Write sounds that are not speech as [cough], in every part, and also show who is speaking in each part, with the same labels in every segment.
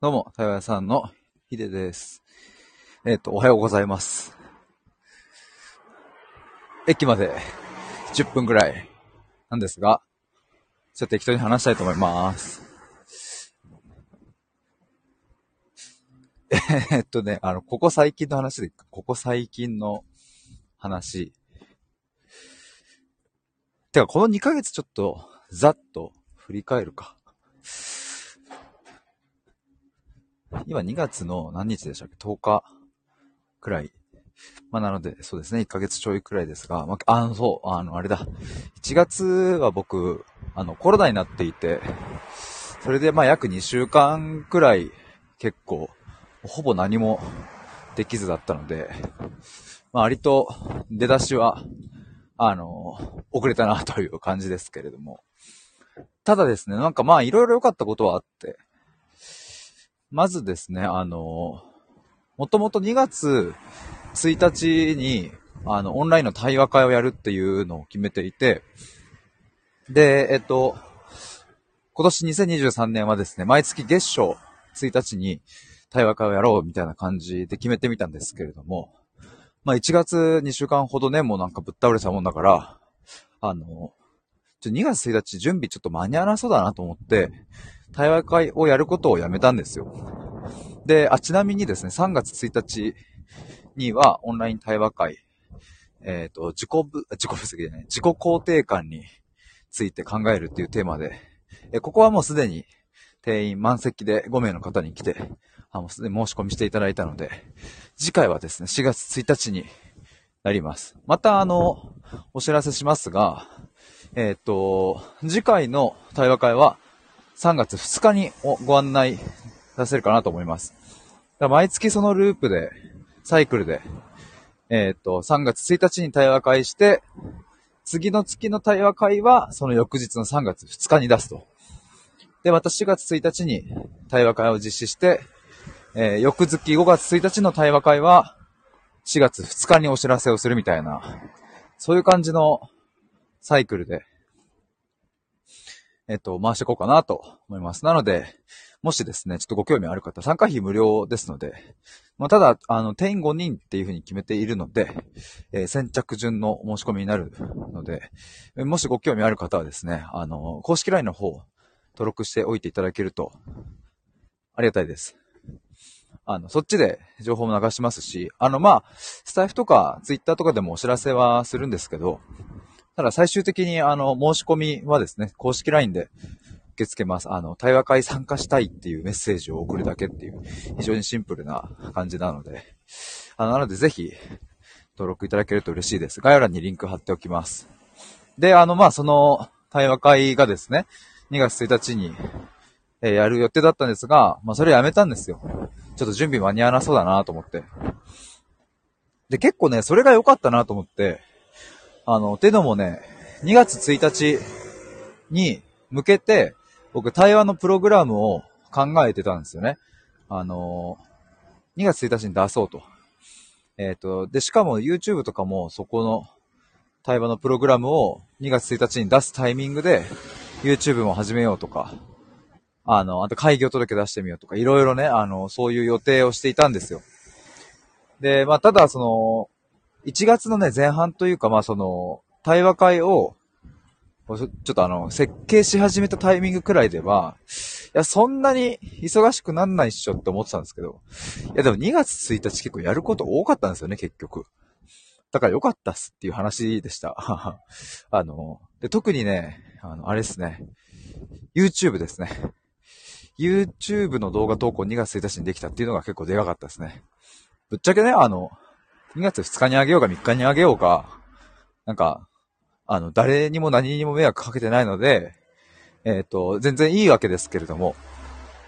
Speaker 1: どうも、台湾屋さんのヒデです。えっ、と、おはようございます。駅まで10分ぐらいなんですが、ちょっと適当に話したいと思います。えっとね、あの、ここ最近の話で、ここ最近の話。てか、この2ヶ月ちょっと、ざっと振り返るか。今2月の何日でしたっけ ?10 日くらい。まあなので、そうですね、1ヶ月ちょいくらいですが、まあ、あの、そう、あの、あれだ。1月は僕、あの、コロナになっていて、それでまあ約2週間くらい結構、ほぼ何もできずだったので、まあ割と出だしは、あの、遅れたなという感じですけれども。ただですね、なんかまあいろいろ良かったことはあって、まずですね、あの、もともと2月1日に、あの、オンラインの対話会をやるっていうのを決めていて、で、えっと、今年2023年はですね、毎月月初1日に対話会をやろうみたいな感じで決めてみたんですけれども、まあ1月2週間ほどね、もうなんかぶっ倒れたもんだから、あの、ちょ2月1日準備ちょっと間に合わなそうだなと思って、対話会をやることをやめたんですよ。で、あ、ちなみにですね、3月1日にはオンライン対話会、えっ、と、自己ぶ、自己分析じゃない、自己肯定感について考えるっていうテーマで、えここはもうすでに定員満席で5名の方に来て、あ、もうすでに申し込みしていただいたので、次回はですね、4月1日になります。また、あの、お知らせしますが、えっ、と、次回の対話会は3月2日にご案内出せるかなと思います。だから毎月そのループで、サイクルで、えっ、と、3月1日に対話会して、次の月の対話会はその翌日の3月2日に出すと。で、また4月1日に対話会を実施して、えー翌月5月1日の対話会は4月2日にお知らせをするみたいな、そういう感じのサイクルで、えっと、回していこうかなと思います。なので、もしですね、ちょっとご興味ある方、参加費無料ですので、まあ、ただ、あの、定員5人っていうふうに決めているので、えー先着順の申し込みになるので、もしご興味ある方はですね、あの、公式 LINE の方、登録しておいていただけると、ありがたいです。あの、そっちで情報も流しますし、あの、まあ、スタイフとか、ツイッターとかでもお知らせはするんですけど、ただ最終的に、あの、申し込みはですね、公式 LINE で受け付けます。あの、対話会参加したいっていうメッセージを送るだけっていう、非常にシンプルな感じなので、あのなのでぜひ、登録いただけると嬉しいです。概要欄にリンク貼っておきます。で、あの、まあ、その、対話会がですね、2月1日に、えーやる予定だったんですが、まあ、それやめたんですよ。ちょっと準備間に合わなそうだなと思って。で、結構ね、それが良かったなと思って、あの、てのもね、2月1日に向けて、僕、対話のプログラムを考えてたんですよね。あの、2月1日に出そうと。えっ、と、で、しかも YouTube とかもそこの対話のプログラムを2月1日に出すタイミングで YouTube も始めようとか、あの、あと会議を届け出してみようとか、いろいろね、あの、そういう予定をしていたんですよ。で、まあ、ただ、その、1月のね、前半というか、まあ、その、対話会を、ちょっとあの、設計し始めたタイミングくらいでは、いや、そんなに忙しくなんないっしょって思ってたんですけど、いや、でも2月1日結構やること多かったんですよね、結局。だから良かったっすっていう話でした。[laughs] あの、で、特にね、あの、あれですね、YouTube ですね。YouTube の動画投稿2月1日にできたっていうのが結構でかかったですね。ぶっちゃけね、あの、2月2日にあげようか3日にあげようか、なんか、あの、誰にも何にも迷惑かけてないので、えっ、と、全然いいわけですけれども、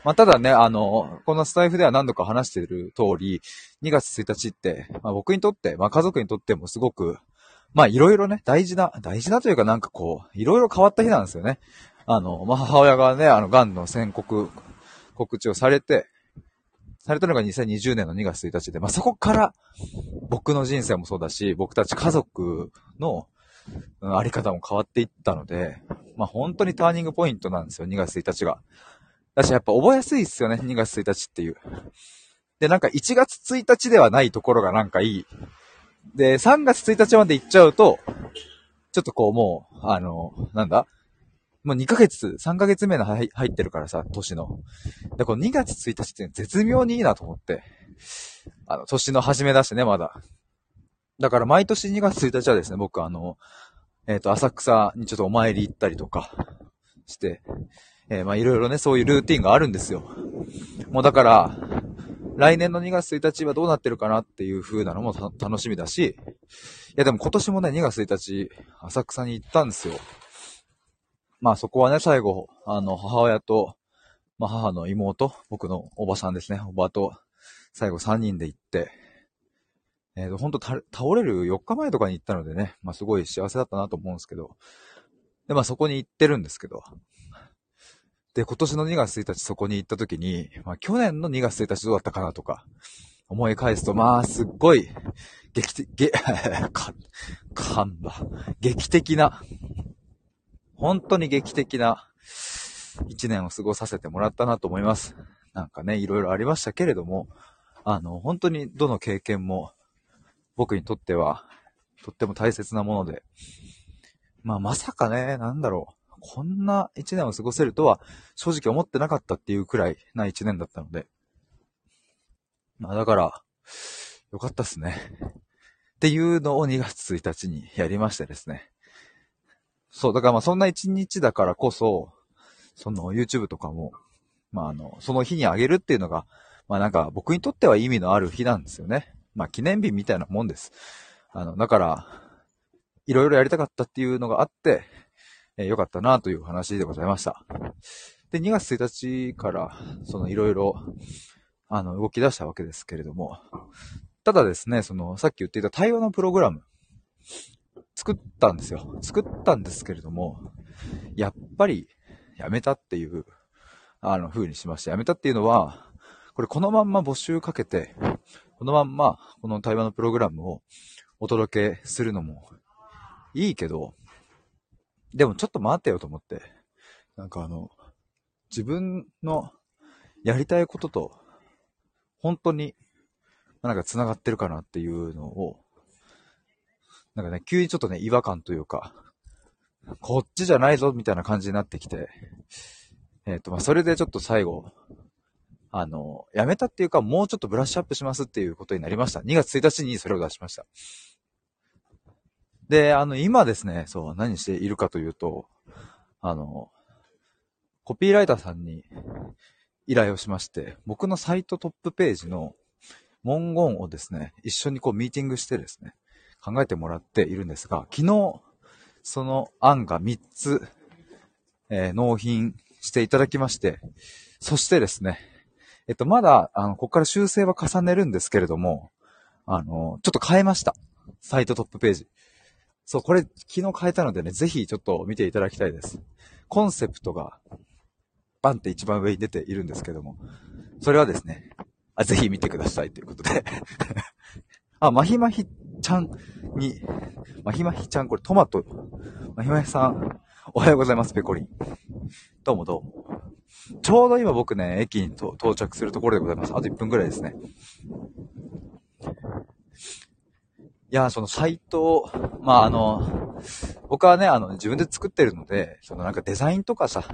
Speaker 1: まあ、ただね、あの、このスタイフでは何度か話している通り、2月1日って、まあ、僕にとって、まあ、家族にとってもすごく、まあ、いろいろね、大事な、大事なというかなんかこう、いろいろ変わった日なんですよね。あの、まあ、母親がね、あの、癌の宣告、告知をされて、されたのが2020年の2月1日で、まあ、そこから、僕の人生もそうだし、僕たち家族の、あり方も変わっていったので、まあ、本当にターニングポイントなんですよ、2月1日が。だしやっぱ覚えやすいっすよね、2月1日っていう。で、なんか1月1日ではないところがなんかいい。で、3月1日まで行っちゃうと、ちょっとこうもう、あの、なんだ？もう2ヶ月、3ヶ月目の入ってるからさ、年の。で、この2月1日って絶妙にいいなと思って。あの、年の初めだしね、まだ。だから毎年2月1日はですね、僕あの、えっ、ー、と、浅草にちょっとお参り行ったりとかして、えー、まあいろいろね、そういうルーティンがあるんですよ。もうだから、来年の2月1日はどうなってるかなっていう風なのも楽しみだし、いやでも今年もね、2月1日、浅草に行ったんですよ。まあそこはね、最後、あの、母親と、まあ母の妹、僕のおばさんですね、おばと、最後3人で行って、えっ、ー、と、ほんと倒れる4日前とかに行ったのでね、まあすごい幸せだったなと思うんですけど、で、まあそこに行ってるんですけど、で、今年の2月1日そこに行った時に、まあ去年の2月1日どうだったかなとか、思い返すと、まあすっごい、劇的、げ、[laughs] か、かんだ。劇的な、本当に劇的な一年を過ごさせてもらったなと思います。なんかね、いろいろありましたけれども、あの、本当にどの経験も僕にとってはとっても大切なもので、まあまさかね、なんだろう、こんな一年を過ごせるとは正直思ってなかったっていうくらいな一年だったので、まあだから、よかったっすね。っていうのを2月1日にやりましてですね。そう、だからまあそんな一日だからこそ、その YouTube とかも、まああの、その日にあげるっていうのが、まあなんか僕にとっては意味のある日なんですよね。まあ記念日みたいなもんです。あの、だから、いろいろやりたかったっていうのがあって、えー、よかったなという話でございました。で、2月1日から、そのいろいろ、あの、動き出したわけですけれども、ただですね、その、さっき言っていた対話のプログラム、作ったんですよ。作ったんですけれども、やっぱりやめたっていう、あの、風にしました。やめたっていうのは、これこのまんま募集かけて、このまんまこの対話のプログラムをお届けするのもいいけど、でもちょっと待てよと思って、なんかあの、自分のやりたいことと、本当に、なんか繋がってるかなっていうのを、なんかね、急にちょっとね、違和感というか、こっちじゃないぞ、みたいな感じになってきて、えっ、ー、と、まあ、それでちょっと最後、あの、やめたっていうか、もうちょっとブラッシュアップしますっていうことになりました。2月1日にそれを出しました。で、あの、今ですね、そう、何しているかというと、あの、コピーライターさんに依頼をしまして、僕のサイトトップページの文言をですね、一緒にこうミーティングしてですね、考えてもらっているんですが、昨日、その案が3つ、えー、納品していただきまして、そしてですね、えっと、まだ、あの、ここから修正は重ねるんですけれども、あの、ちょっと変えました。サイトトップページ。そう、これ、昨日変えたのでね、ぜひちょっと見ていただきたいです。コンセプトが、バンって一番上に出ているんですけども、それはですね、あぜひ見てくださいということで [laughs] あ、まひまひちゃんに、まひまひちゃん、これトマト。まひまひさん、おはようございます、ペコリン。どうもどうも。ちょうど今僕ね、駅に到着するところでございます。あと1分くらいですね。いや、そのサイト、まああの、僕はね、あの、自分で作ってるので、そのなんかデザインとかさ、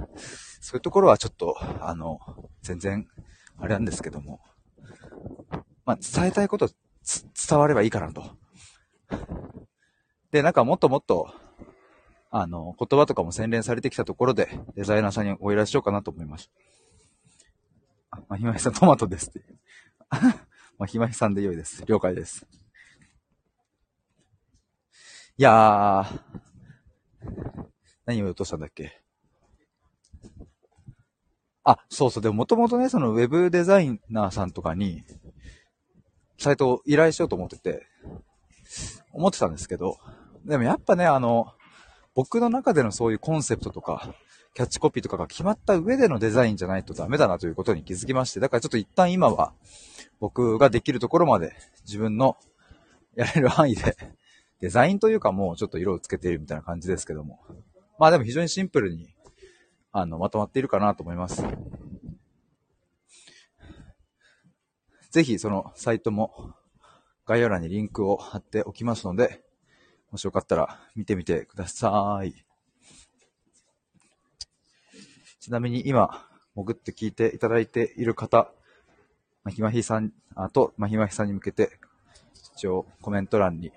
Speaker 1: そういうところはちょっと、あの、全然、あれなんですけども、まあ伝えたいこと伝わればいいかなと。[laughs] で、なんかもっともっと、あの、言葉とかも洗練されてきたところで、デザイナーさんにお依頼しようかなと思います。あ、まひまひさんトマトですって。[laughs] まひまひさんで良いです。了解です。いやー、何を言おうとしたんだっけ？あ、そうそう。でももともとね、そのウェブデザイナーさんとかに、サイトを依頼しようと思ってて、思ってたんですけど、でもやっぱね、あの、僕の中でのそういうコンセプトとか、キャッチコピーとかが決まった上でのデザインじゃないとダメだなということに気づきまして、だからちょっと一旦今は僕ができるところまで自分のやれる範囲でデザインというかもうちょっと色をつけているみたいな感じですけども。まあでも非常にシンプルに、あの、まとまっているかなと思います。ぜひそのサイトも概要欄にリンクを貼っておきますので、もしよかったら見てみてください。ちなみに今、潜って聞いていただいている方、まひまひさん、あと、まひまひさんに向けて、一応コメント欄に、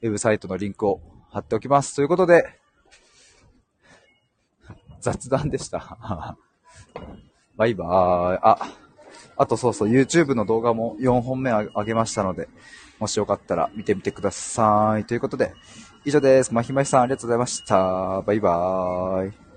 Speaker 1: ウェブサイトのリンクを貼っておきます。ということで、雑談でした。バイバーイ。あ、あとそうそう、YouTube の動画も4本目あげましたので、もしよかったら見てみてください。ということで、以上です。まひまひさんありがとうございました。バイバーイ。